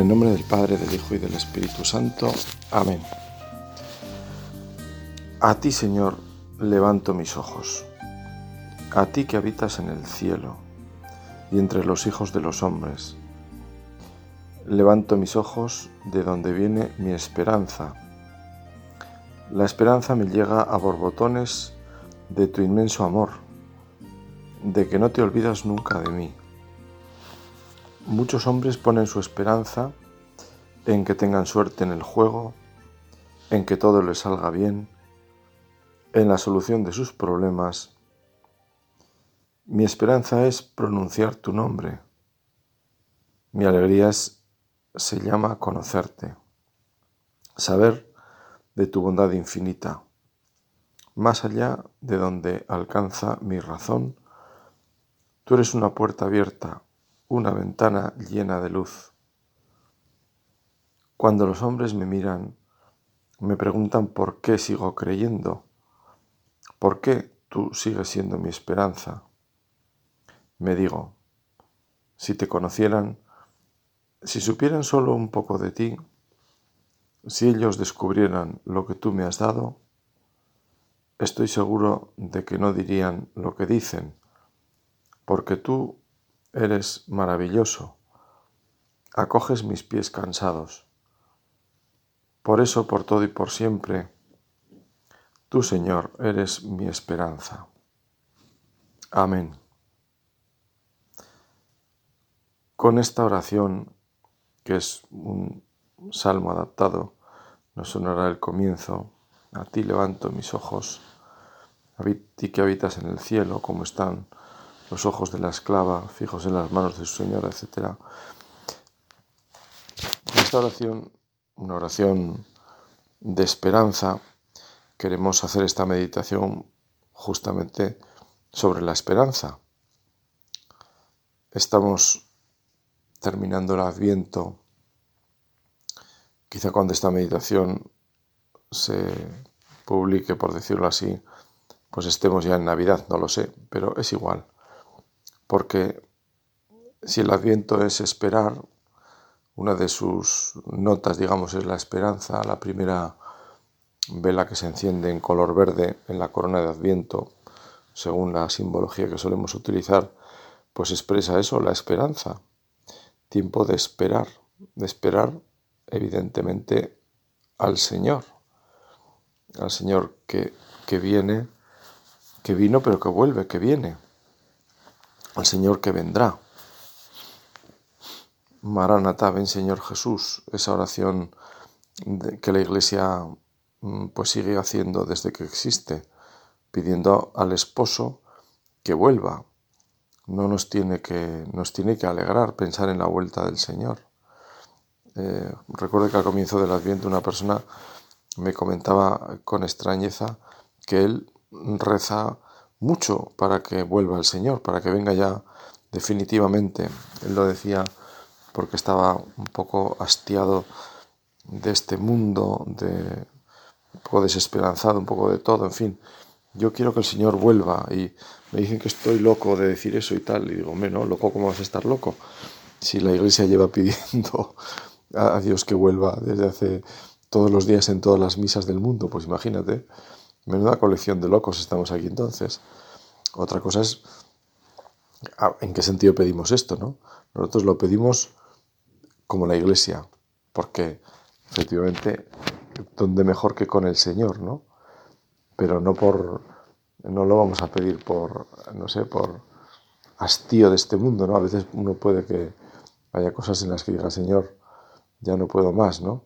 El nombre del Padre, del Hijo y del Espíritu Santo. Amén. A ti, Señor, levanto mis ojos. A ti que habitas en el cielo y entre los hijos de los hombres. Levanto mis ojos de donde viene mi esperanza. La esperanza me llega a borbotones de tu inmenso amor, de que no te olvidas nunca de mí. Muchos hombres ponen su esperanza en que tengan suerte en el juego, en que todo les salga bien, en la solución de sus problemas. Mi esperanza es pronunciar tu nombre. Mi alegría se llama conocerte, saber de tu bondad infinita, más allá de donde alcanza mi razón. Tú eres una puerta abierta una ventana llena de luz. Cuando los hombres me miran, me preguntan por qué sigo creyendo, por qué tú sigues siendo mi esperanza. Me digo, si te conocieran, si supieran solo un poco de ti, si ellos descubrieran lo que tú me has dado, estoy seguro de que no dirían lo que dicen, porque tú Eres maravilloso. Acoges mis pies cansados. Por eso, por todo y por siempre, tú, Señor, eres mi esperanza. Amén. Con esta oración, que es un salmo adaptado, nos sonará el comienzo. A ti levanto mis ojos, a ti que habitas en el cielo, como están los ojos de la esclava fijos en las manos de su señora, etc. esta oración, una oración de esperanza, queremos hacer esta meditación justamente sobre la esperanza. Estamos terminando el adviento. Quizá cuando esta meditación se publique, por decirlo así, pues estemos ya en Navidad, no lo sé, pero es igual porque si el adviento es esperar, una de sus notas, digamos, es la esperanza, la primera vela que se enciende en color verde en la corona de adviento, según la simbología que solemos utilizar, pues expresa eso, la esperanza, tiempo de esperar, de esperar evidentemente al Señor, al Señor que, que viene, que vino pero que vuelve, que viene al Señor que vendrá. Maranatá, ven Señor Jesús, esa oración que la Iglesia mm, pues sigue haciendo desde que existe, pidiendo al esposo que vuelva. No nos tiene que, nos tiene que alegrar pensar en la vuelta del Señor. Eh, recuerdo que al comienzo del Adviento una persona me comentaba con extrañeza que él reza mucho para que vuelva el Señor, para que venga ya definitivamente. Él lo decía porque estaba un poco hastiado de este mundo, de un poco desesperanzado, un poco de todo, en fin. Yo quiero que el Señor vuelva y me dicen que estoy loco de decir eso y tal. Y digo, hombre, no, loco, ¿cómo vas a estar loco? Si la iglesia lleva pidiendo a Dios que vuelva desde hace todos los días en todas las misas del mundo, pues imagínate. Menuda colección de locos estamos aquí entonces. Otra cosa es en qué sentido pedimos esto, ¿no? Nosotros lo pedimos como la iglesia, porque efectivamente, donde mejor que con el Señor, ¿no? Pero no por, no lo vamos a pedir por, no sé, por hastío de este mundo, ¿no? A veces uno puede que haya cosas en las que diga, Señor, ya no puedo más, ¿no?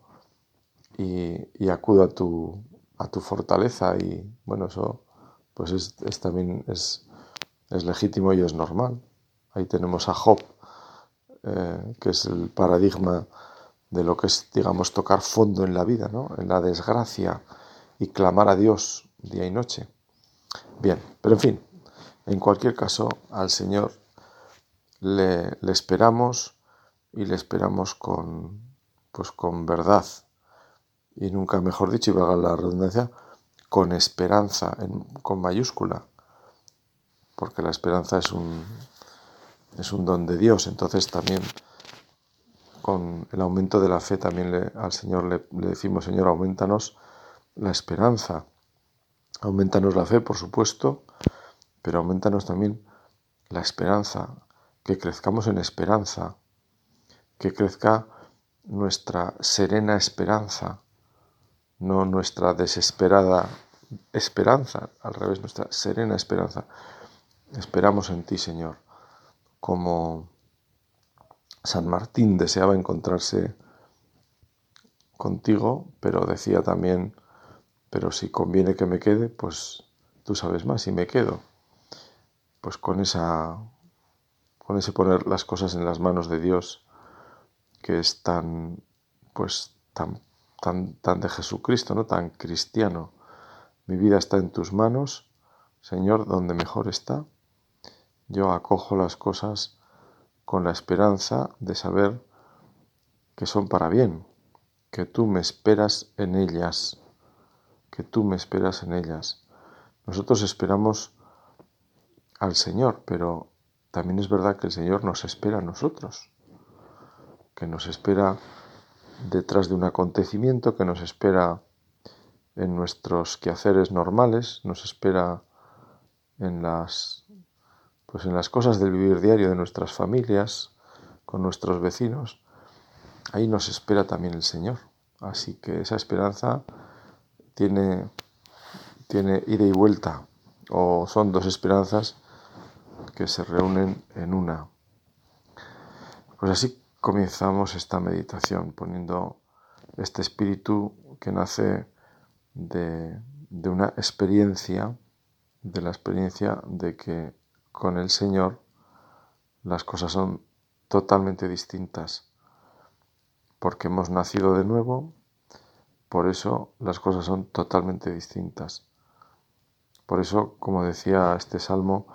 Y, y acudo a tu, a tu fortaleza y bueno, eso pues es, también es, legítimo y es normal. Ahí tenemos a Job, eh, que es el paradigma de lo que es, digamos, tocar fondo en la vida, ¿no? en la desgracia y clamar a Dios día y noche. Bien, pero en fin, en cualquier caso, al Señor le, le esperamos y le esperamos con, pues, con verdad, y nunca mejor dicho, y valga la redundancia, con esperanza, con mayúscula, porque la esperanza es un, es un don de Dios, entonces también con el aumento de la fe también le, al Señor le, le decimos, Señor, aumentanos la esperanza, aumentanos la fe, por supuesto, pero aumentanos también la esperanza, que crezcamos en esperanza, que crezca nuestra serena esperanza, no nuestra desesperada esperanza, al revés, nuestra serena esperanza. Esperamos en ti, Señor, como San Martín deseaba encontrarse contigo, pero decía también, pero si conviene que me quede, pues tú sabes más y me quedo. Pues con esa con ese poner las cosas en las manos de Dios que es tan pues tan tan de Jesucristo, no tan cristiano. Mi vida está en tus manos, Señor, donde mejor está. Yo acojo las cosas con la esperanza de saber que son para bien, que tú me esperas en ellas, que tú me esperas en ellas. Nosotros esperamos al Señor, pero también es verdad que el Señor nos espera a nosotros, que nos espera detrás de un acontecimiento, que nos espera en nuestros quehaceres normales, nos espera en las pues en las cosas del vivir diario de nuestras familias, con nuestros vecinos. Ahí nos espera también el Señor. Así que esa esperanza tiene tiene ida y vuelta o son dos esperanzas que se reúnen en una. Pues así comenzamos esta meditación poniendo este espíritu que nace de, una experiencia, de la experiencia de que con el Señor las cosas son totalmente distintas, porque hemos nacido de nuevo, por eso las cosas son totalmente distintas. Por eso, como decía este salmo,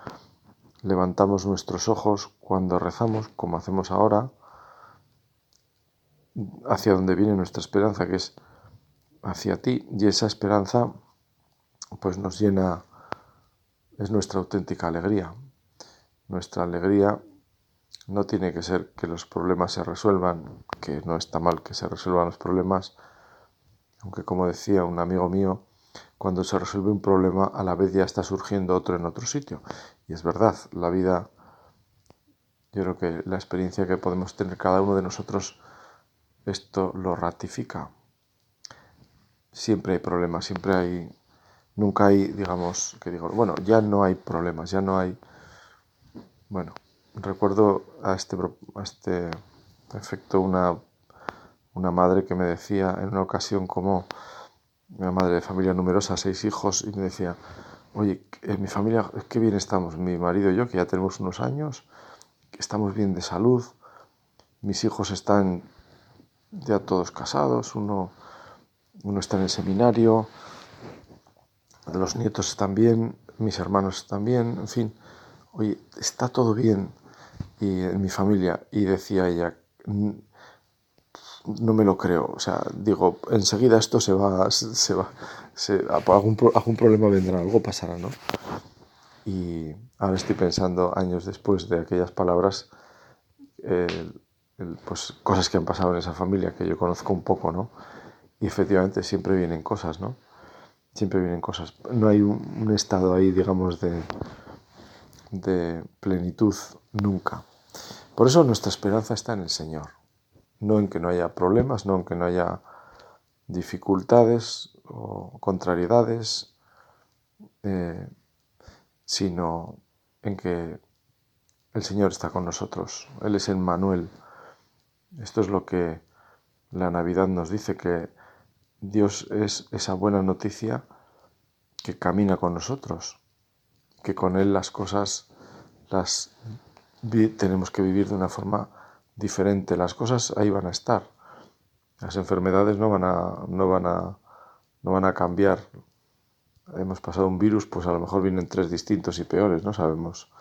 levantamos nuestros ojos cuando rezamos, como hacemos ahora, hacia donde viene nuestra esperanza, que es hacia ti, y esa esperanza pues nos llena, es nuestra auténtica alegría. Nuestra alegría no tiene que ser que los problemas se resuelvan, que no está mal que se resuelvan los problemas, aunque como decía un amigo mío, cuando se resuelve un problema a la vez ya está surgiendo otro en otro sitio. Y es verdad, la vida, yo creo que la experiencia que podemos tener cada uno de nosotros, esto lo ratifica. Siempre hay problemas, siempre hay, nunca hay, digamos, que digo, bueno, ya no hay problemas, ya no hay, bueno, recuerdo a este, a este efecto una, una madre que me decía en una ocasión como una madre de familia numerosa, seis hijos, y me decía, oye, en mi familia, qué bien estamos, mi marido y yo, que ya tenemos unos años, que estamos bien de salud, mis hijos están ya todos casados, uno uno está en el seminario, los nietos están bien, mis hermanos están bien, en fin, oye, está todo bien y en mi familia. Y decía ella, no me lo creo, o sea, digo, enseguida esto se va, se va, algún, algún problema vendrá, algo pasará, ¿no? Y ahora estoy pensando, años después de aquellas palabras, pues cosas que han pasado en esa familia que yo conozco un poco, ¿no? Y efectivamente siempre vienen cosas, ¿no? Siempre vienen cosas. No hay un, estado ahí, digamos, de, de plenitud nunca. Por eso nuestra esperanza está en el Señor. No en que no haya problemas, no en que no haya dificultades o contrariedades, eh, sino en que el Señor está con nosotros. Él es el Manuel. Esto es lo que la Navidad nos dice, que Dios es esa buena noticia que camina con nosotros, que con Él las cosas las tenemos que vivir de una forma diferente. Las cosas ahí van a estar. Las enfermedades no van a, no van a, no van a cambiar. Hemos pasado un virus, pues a lo mejor vienen tres distintos y peores, no sabemos.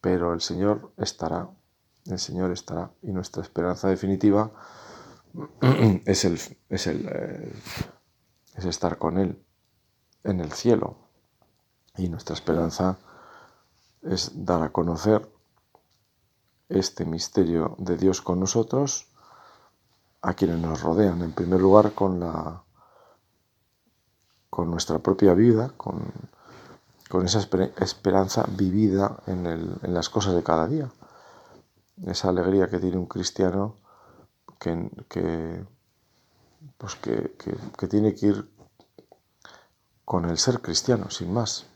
Pero el Señor estará, el Señor estará. Y nuestra esperanza definitiva es, el, es, el, eh, es estar con Él en el cielo. Y nuestra esperanza es dar a conocer este misterio de Dios con nosotros a quienes nos rodean. En primer lugar, con la con nuestra propia vida, con, esa esperanza vivida en, las cosas de cada día. Esa alegría que tiene un cristiano que, pues que, que tiene que ir con el ser cristiano, sin más.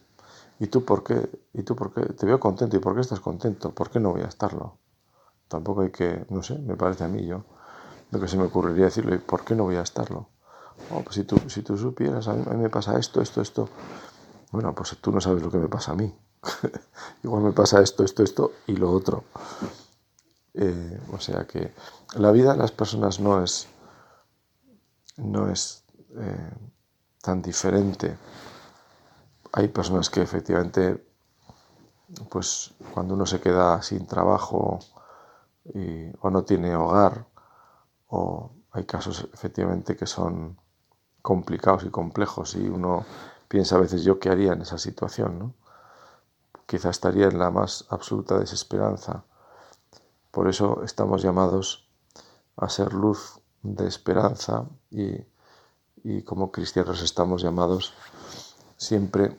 ¿Y tú por qué? ¿Y tú por qué? Te veo contento. ¿Y por qué estás contento? ¿Por qué no voy a estarlo? Tampoco hay que, no sé, me parece a mí yo, lo que se me ocurriría decirle, ¿por qué no voy a estarlo? Oh, pues si tú, si tú supieras, a mí, me pasa esto, esto, esto. Bueno, pues tú no sabes lo que me pasa a mí. Igual me pasa esto, esto, esto y lo otro. Eh, o sea que la vida de las personas no es, no es eh, tan diferente. Hay personas que efectivamente, pues cuando uno se queda sin trabajo o no tiene hogar, o hay casos efectivamente que son complicados y complejos y uno piensa a veces yo qué haría en esa situación, ¿no? Quizá estaría en la más absoluta desesperanza. Por eso estamos llamados a ser luz de esperanza y, y como cristianos estamos llamados siempre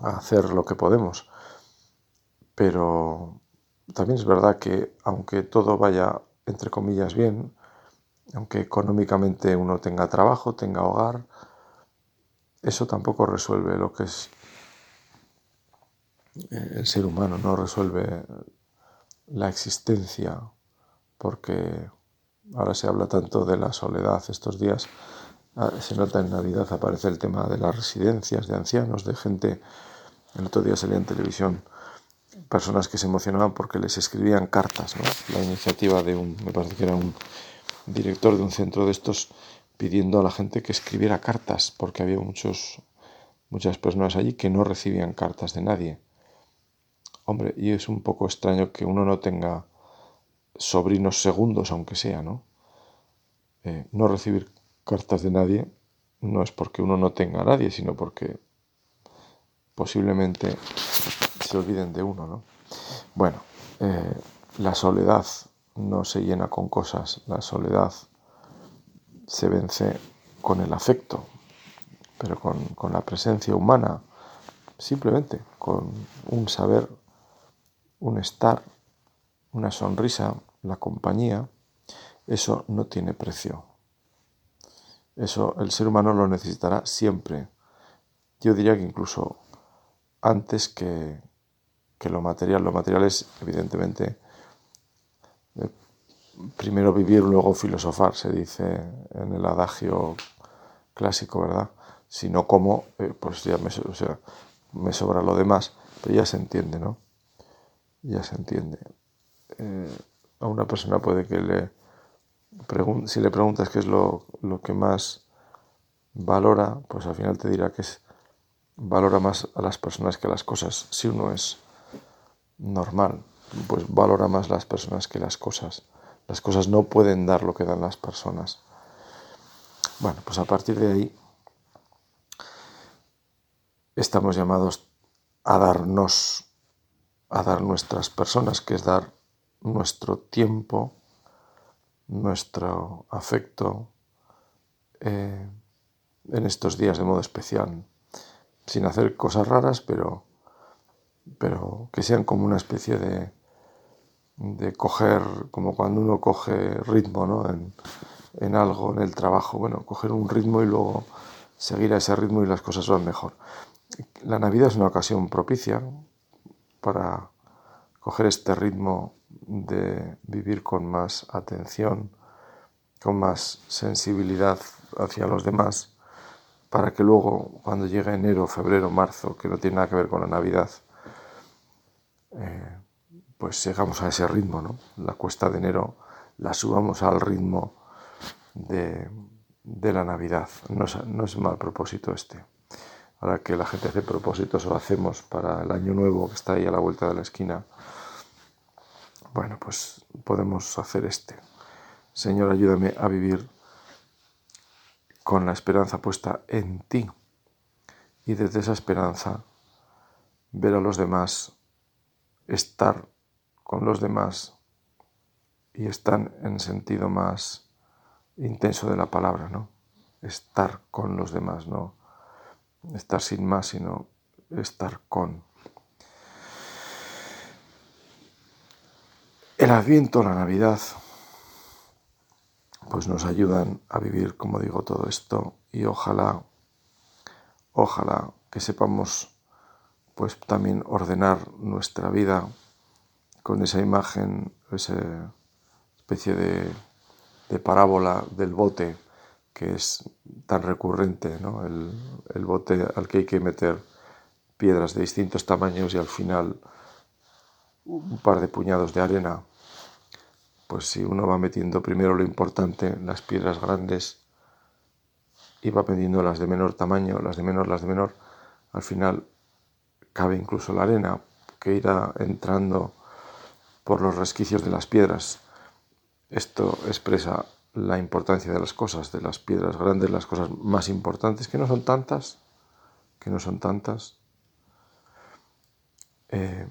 a hacer lo que podemos. Pero también es verdad que aunque todo vaya entre comillas bien, aunque económicamente uno tenga trabajo, tenga hogar, eso tampoco resuelve lo que es eh, el ser humano, no resuelve la existencia, porque ahora se habla tanto de la soledad estos días, ah, se nota en Navidad, aparece el tema de las residencias de ancianos, de gente, el otro día salía en televisión, personas que se emocionaban porque les escribían cartas, La iniciativa de un, me parece que era un director de un centro de estos pidiendo a la gente que escribiera cartas, porque había muchos, muchas personas allí que no recibían cartas de nadie. Hombre, y es un poco extraño que uno no tenga sobrinos segundos, aunque sea, ¿no? Eh, no recibir cartas de nadie no es porque uno no tenga a nadie, sino porque posiblemente se olviden de uno, ¿no? Bueno, eh, la soledad no se llena con cosas, la soledad se vence con el afecto, pero con, con la presencia humana, simplemente con un saber, un estar, una sonrisa, la compañía, eso no tiene precio. Eso el ser humano lo necesitará siempre. Yo diría que incluso antes que, que lo material. Lo material es, evidentemente, primero vivir, luego filosofar, se dice en el adagio clásico, ¿verdad? Si no como, eh, pues ya me, me sobra lo demás, pero ya se entiende, ¿no? Ya se entiende. Eh, a una persona puede que le si le preguntas qué es lo, lo que más valora, pues al final te dirá que es valora más a las personas que a las cosas. Si uno es normal, pues valora más las personas que las cosas. Las cosas no pueden dar lo que dan las personas. Bueno, pues a partir de ahí estamos llamados a darnos, a dar nuestras personas, que es dar nuestro tiempo, nuestro afecto eh, en estos días de modo especial, sin hacer cosas raras, pero pero que sean como una especie de, de coger, como cuando uno coge ritmo ¿no? en, en algo, en el trabajo, bueno, coger un ritmo y luego seguir a ese ritmo y las cosas van mejor. La Navidad es una ocasión propicia para coger este ritmo de vivir con más atención, con más sensibilidad hacia los demás, para que luego, cuando llegue enero, febrero, marzo, que no tiene nada que ver con la Navidad, eh, pues llegamos a ese ritmo, ¿no? La cuesta de enero la subamos al ritmo de, la Navidad. No es, no es mal propósito este. Ahora que la gente hace propósitos o hacemos para el año nuevo que está ahí a la vuelta de la esquina, bueno, pues podemos hacer este. Señor, ayúdame a vivir con la esperanza puesta en ti y desde esa esperanza ver a los demás estar con los demás y están en sentido más intenso de la palabra, ¿no? Estar con los demás, no estar sin más, sino estar con. El Adviento, la Navidad, pues nos ayudan a vivir, como digo, todo esto y ojalá, ojalá que sepamos pues también ordenar nuestra vida con esa imagen, esa especie de, parábola del bote que es tan recurrente, ¿no? el, bote al que hay que meter piedras de distintos tamaños y al final un par de puñados de arena. Pues si uno va metiendo primero lo importante, las piedras grandes, y va metiendo las de menor tamaño, las de menor, las de menor, al final cabe incluso la arena que irá entrando por los resquicios de las piedras. Esto expresa la importancia de las cosas, de las piedras grandes, las cosas más importantes, que no son tantas, que no son tantas. Eh,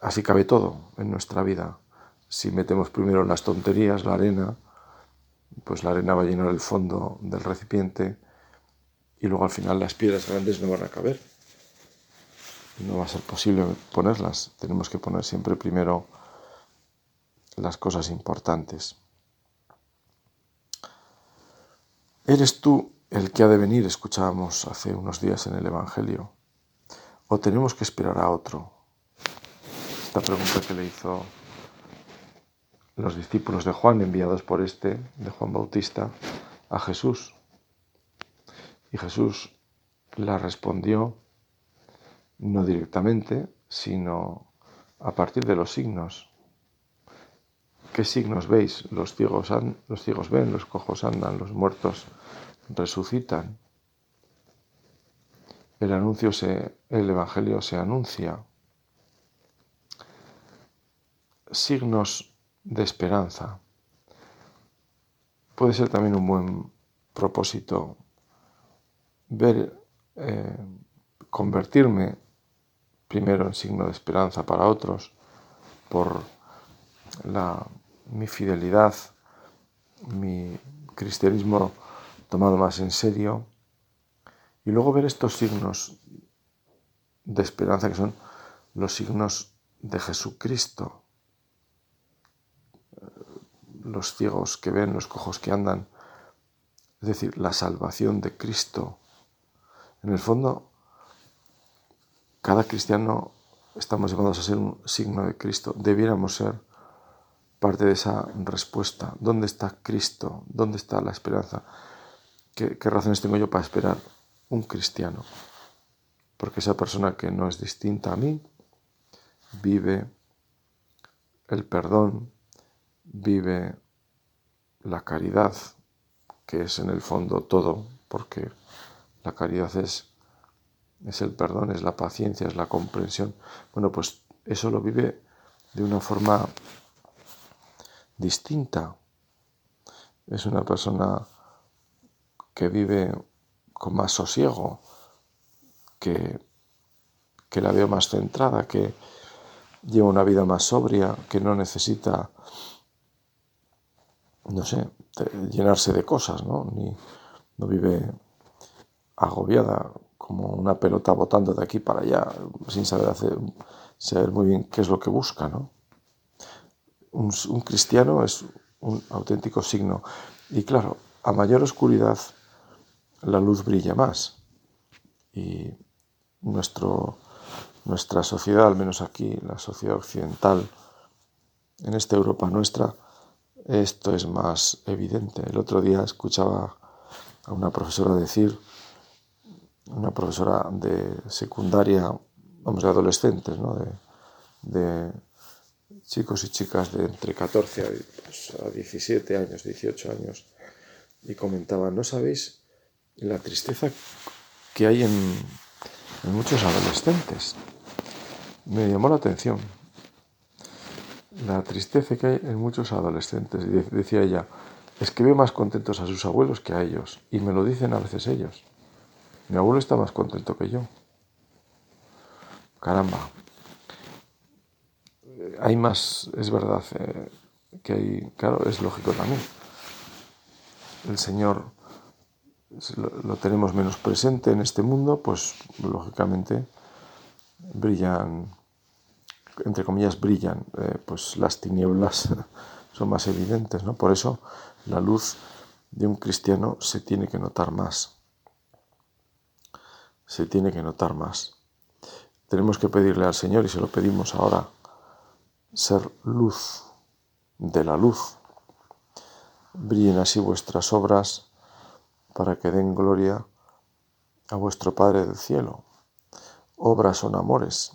así cabe todo en nuestra vida. Si metemos primero las tonterías, la arena, pues la arena va a llenar el fondo del recipiente y luego al final las piedras grandes no van a caber no va a ser posible ponerlas. Tenemos que poner siempre primero las cosas importantes. ¿Eres tú el que ha de venir? Escuchábamos hace unos días en el Evangelio. ¿O tenemos que esperar a otro? Esta pregunta que le hizo los discípulos de Juan, enviados por este, de Juan Bautista, a Jesús. Y Jesús la respondió no directamente, sino a partir de los signos. ¿Qué signos veis? Los ciegos, los ciegos ven, los cojos andan, los muertos resucitan. El anuncio se, el evangelio se anuncia. Signos de esperanza. Puede ser también un buen propósito ver, eh, convertirme primero en signo de esperanza para otros, por la, mi fidelidad, mi cristianismo tomado más en serio, y luego ver estos signos de esperanza que son los signos de Jesucristo, los ciegos que ven, los cojos que andan, es decir, la salvación de Cristo. En el fondo, cada cristiano estamos llamados a ser un signo de Cristo. Debiéramos ser parte de esa respuesta. ¿Dónde está Cristo? ¿Dónde está la esperanza? ¿Qué, razones tengo yo para esperar un cristiano? Porque esa persona que no es distinta a mí vive el perdón, vive la caridad, que es en el fondo todo, porque la caridad es es el perdón, es la paciencia, es la comprensión. Bueno, pues eso lo vive de una forma distinta. Es una persona que vive con más sosiego, que, que la veo más centrada, que lleva una vida más sobria, que no necesita, no sé, llenarse de cosas, ¿no? Ni, no vive agobiada como una pelota botando de aquí para allá, sin saber, hacer, saber muy bien qué es lo que busca. ¿no? Un, cristiano es un auténtico signo. Y claro, a mayor oscuridad, la luz brilla más. Y nuestro, nuestra sociedad, al menos aquí, la sociedad occidental, en esta Europa nuestra, esto es más evidente. El otro día escuchaba a una profesora decir una profesora de secundaria, vamos, de adolescentes, ¿no? de, chicos y chicas de entre 14 a, 17 pues, años, 18 años, y comentaba, ¿no sabéis la tristeza que hay en, en muchos adolescentes? Me llamó la atención la tristeza que hay en muchos adolescentes. Y decía ella, es que veo más contentos a sus abuelos que a ellos, y me lo dicen a veces ellos. Mi abuelo está más contento que yo. Caramba. Hay más, es verdad, eh, que hay, claro, es lógico también. el Señor lo, tenemos menos presente en este mundo, pues lógicamente brillan, entre comillas, brillan, eh, pues las tinieblas son más evidentes, ¿no? Por eso la luz de un cristiano se tiene que notar más. Se tiene que notar más. Tenemos que pedirle al Señor, y se lo pedimos ahora, ser luz de la luz. Brillen así vuestras obras para que den gloria a vuestro Padre del cielo. Obras son amores,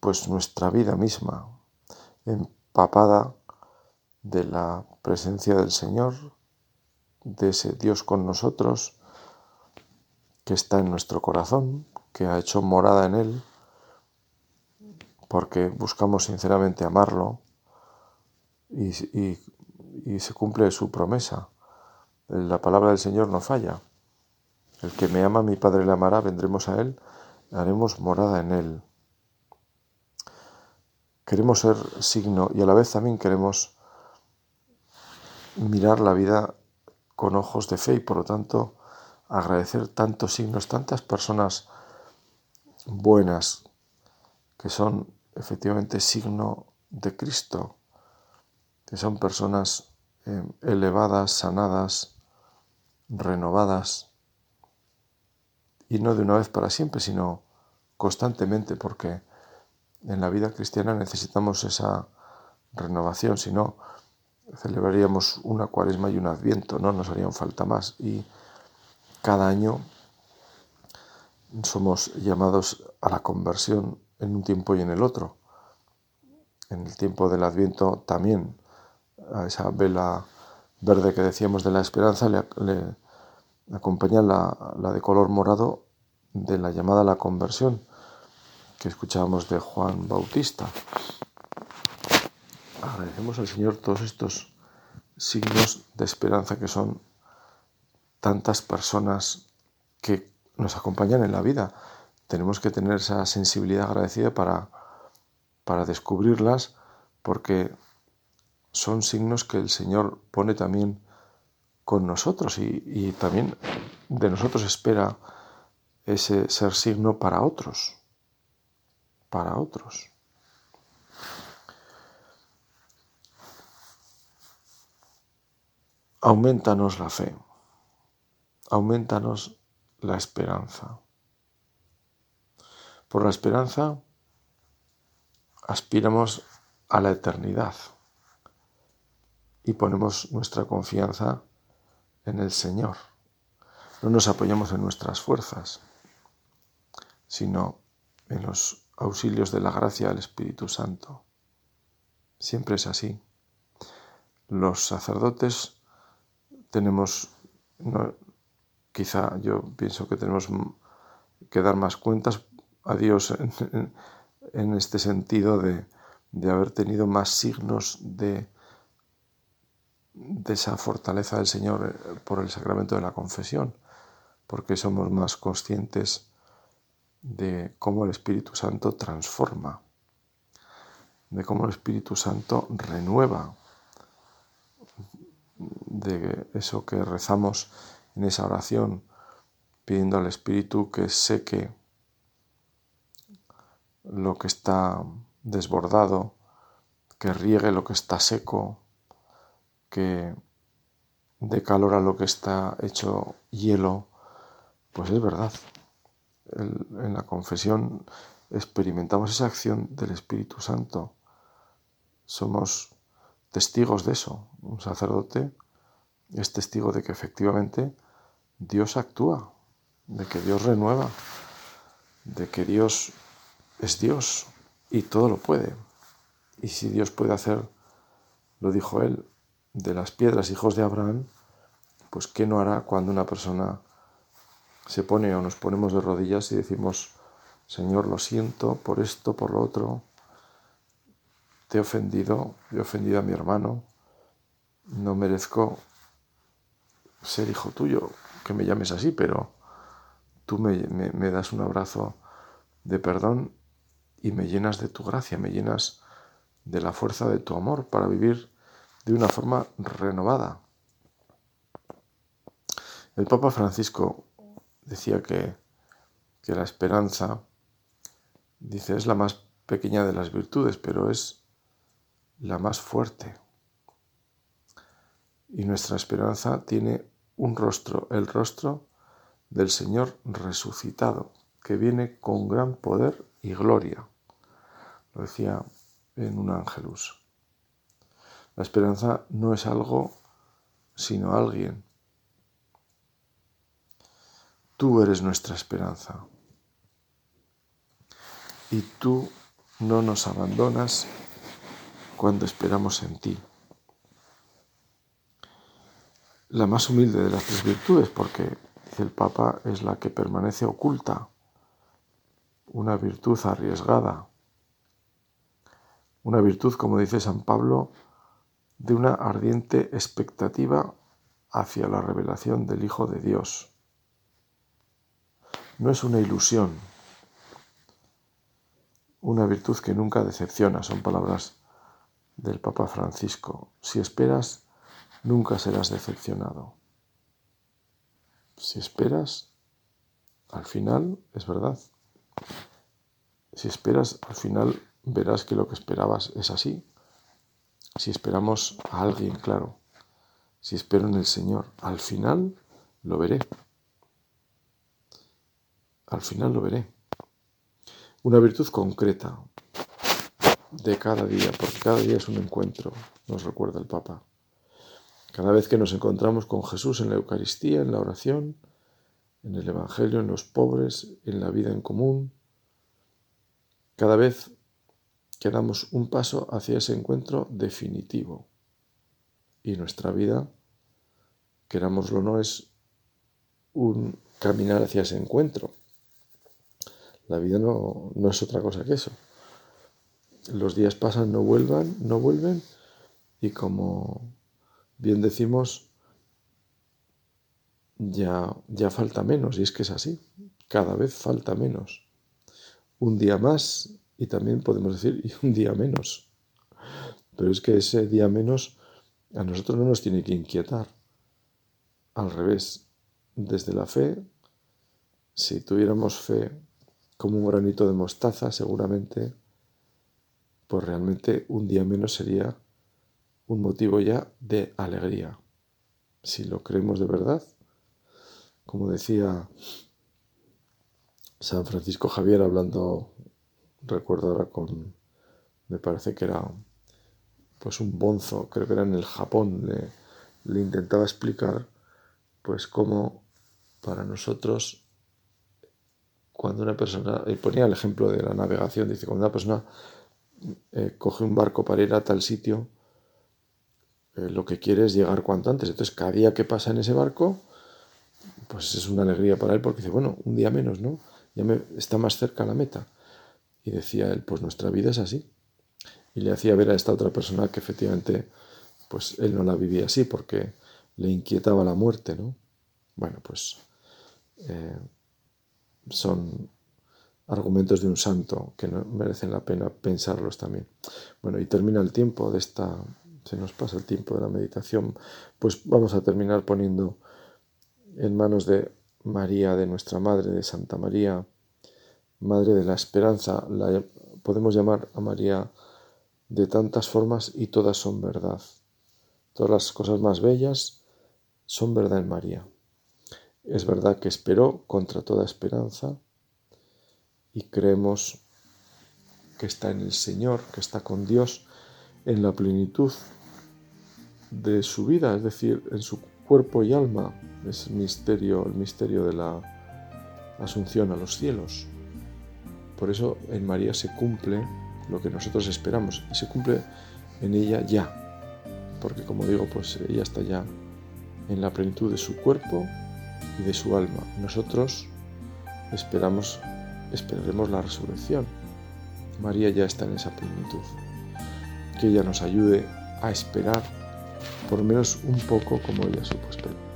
pues nuestra vida misma, empapada de la presencia del Señor, de ese Dios con nosotros, que está en nuestro corazón, que ha hecho morada en Él, porque buscamos sinceramente amarlo y, se cumple su promesa. La palabra del Señor no falla. El que me ama, mi Padre le amará, vendremos a Él, haremos morada en Él. Queremos ser signo y a la vez también queremos mirar la vida con ojos de fe y por lo tanto agradecer tantos signos, tantas personas buenas que son efectivamente signo de Cristo, que son personas eh, elevadas, sanadas, renovadas, y no de una vez para siempre, sino constantemente, porque en la vida cristiana necesitamos esa renovación, si no, celebraríamos una cuaresma y un adviento, no nos harían falta más. Y cada año somos llamados a la conversión en un tiempo y en el otro. En el tiempo del adviento también a esa vela verde que decíamos de la esperanza le, acompaña la, la, de color morado de la llamada a la conversión que escuchábamos de Juan Bautista. Agradecemos al Señor todos estos signos de esperanza que son tantas personas que nos acompañan en la vida. Tenemos que tener esa sensibilidad agradecida para, para descubrirlas porque son signos que el Señor pone también con nosotros y, y también de nosotros espera ese ser signo para otros, para otros. Aumentanos la fe, aumentanos la esperanza. Por la esperanza aspiramos a la eternidad y ponemos nuestra confianza en el Señor. No nos apoyamos en nuestras fuerzas, sino en los auxilios de la gracia del Espíritu Santo. Siempre es así. Los sacerdotes tenemos, quizá yo pienso que tenemos que dar más cuentas a Dios en, este sentido de, haber tenido más signos de, de esa fortaleza del Señor eh, por el sacramento de la confesión, porque somos más conscientes de cómo el Espíritu Santo transforma, de cómo el Espíritu Santo renueva, de eso que rezamos en esa oración, pidiendo al Espíritu que seque lo que está desbordado, que riegue lo que está seco, que dé calor a lo que está hecho hielo, pues es verdad. en la confesión experimentamos esa acción del Espíritu Santo. Somos testigos de eso. Un sacerdote es testigo de que efectivamente Dios actúa, de que Dios renueva, de que Dios es Dios y todo lo puede. Y si Dios puede hacer, lo dijo él, de las piedras hijos de Abraham, pues ¿qué no hará cuando una persona se pone o nos ponemos de rodillas y decimos, Señor, lo siento por esto, por lo otro, te he ofendido, he ofendido a mi hermano, no merezco ser hijo tuyo, que me llames así, pero tú me, das un abrazo de perdón y me llenas de tu gracia, me llenas de la fuerza de tu amor para vivir de una forma renovada. El Papa Francisco decía que, que la esperanza, dice, es la más pequeña de las virtudes, pero es la más fuerte. Y nuestra esperanza tiene un rostro, el rostro del Señor resucitado, que viene con gran poder y gloria. Lo decía en un ángelus. La esperanza no es algo, sino alguien. Tú eres nuestra esperanza. Y tú no nos abandonas cuando esperamos en ti. La más humilde de las tres virtudes, porque dice el Papa, es la que permanece oculta, una virtud arriesgada, una virtud, como dice San Pablo, de una ardiente expectativa hacia la revelación del Hijo de Dios. No es una ilusión, una virtud que nunca decepciona, son palabras del Papa Francisco. Si esperas, nunca serás decepcionado. Si esperas, al final es verdad. Si esperas, al final verás que lo que esperabas es así. Si esperamos a alguien, claro. Si espero en el Señor, al final lo veré. Al final lo veré. Una virtud concreta de cada día, porque cada día es un encuentro, nos recuerda el Papa. Cada vez que nos encontramos con Jesús en la Eucaristía, en la oración, en el Evangelio, en los pobres, en la vida en común, cada vez que damos un paso hacia ese encuentro definitivo. Y nuestra vida, querámoslo o no, es un caminar hacia ese encuentro. La vida no, no es otra cosa que eso. Los días pasan, no vuelvan, no vuelven, y como bien decimos, ya, ya falta menos, y es que es así, cada vez falta menos. Un día más y también podemos decir y un día menos. Pero es que ese día menos a nosotros no nos tiene que inquietar. Al revés, desde la fe, si tuviéramos fe como un granito de mostaza, seguramente, pues realmente un día menos sería un motivo ya de alegría. Si lo creemos de verdad, como decía San Francisco Javier hablando recuerdo ahora con, me parece que era pues un bonzo, creo que era en el Japón, le, intentaba explicar pues cómo para nosotros cuando una persona, y ponía el ejemplo de la navegación, dice, cuando una persona eh, coge un barco para ir a tal sitio, eh, lo que quiere es llegar cuanto antes. Entonces, cada día que pasa en ese barco, pues es una alegría para él porque dice, bueno, un día menos, ¿no? Ya me, está más cerca la meta. Y decía él, pues nuestra vida es así. Y le hacía ver a esta otra persona que efectivamente, pues él no la vivía así porque le inquietaba la muerte, ¿no? Bueno, pues eh, son argumentos de un santo que no merecen la pena pensarlos también. Bueno, y termina el tiempo de esta, se nos pasa el tiempo de la meditación, pues vamos a terminar poniendo en manos de María, de nuestra Madre, de Santa María, Madre de la Esperanza, la podemos llamar a María de tantas formas y todas son verdad. Todas las cosas más bellas son verdad en María. Es verdad que esperó contra toda esperanza y creemos que está en el Señor, que está con Dios en la plenitud de su vida, es decir, en su cuerpo y alma. Es el misterio, el misterio de la asunción a los cielos. Por eso en María se cumple lo que nosotros esperamos y se cumple en ella ya. Porque como digo, pues ella está ya en la plenitud de su cuerpo y de su alma. Nosotros esperamos, esperaremos la resurrección. María ya está en esa plenitud. Que ella nos ayude a esperar por lo menos un poco como ella supo esperar.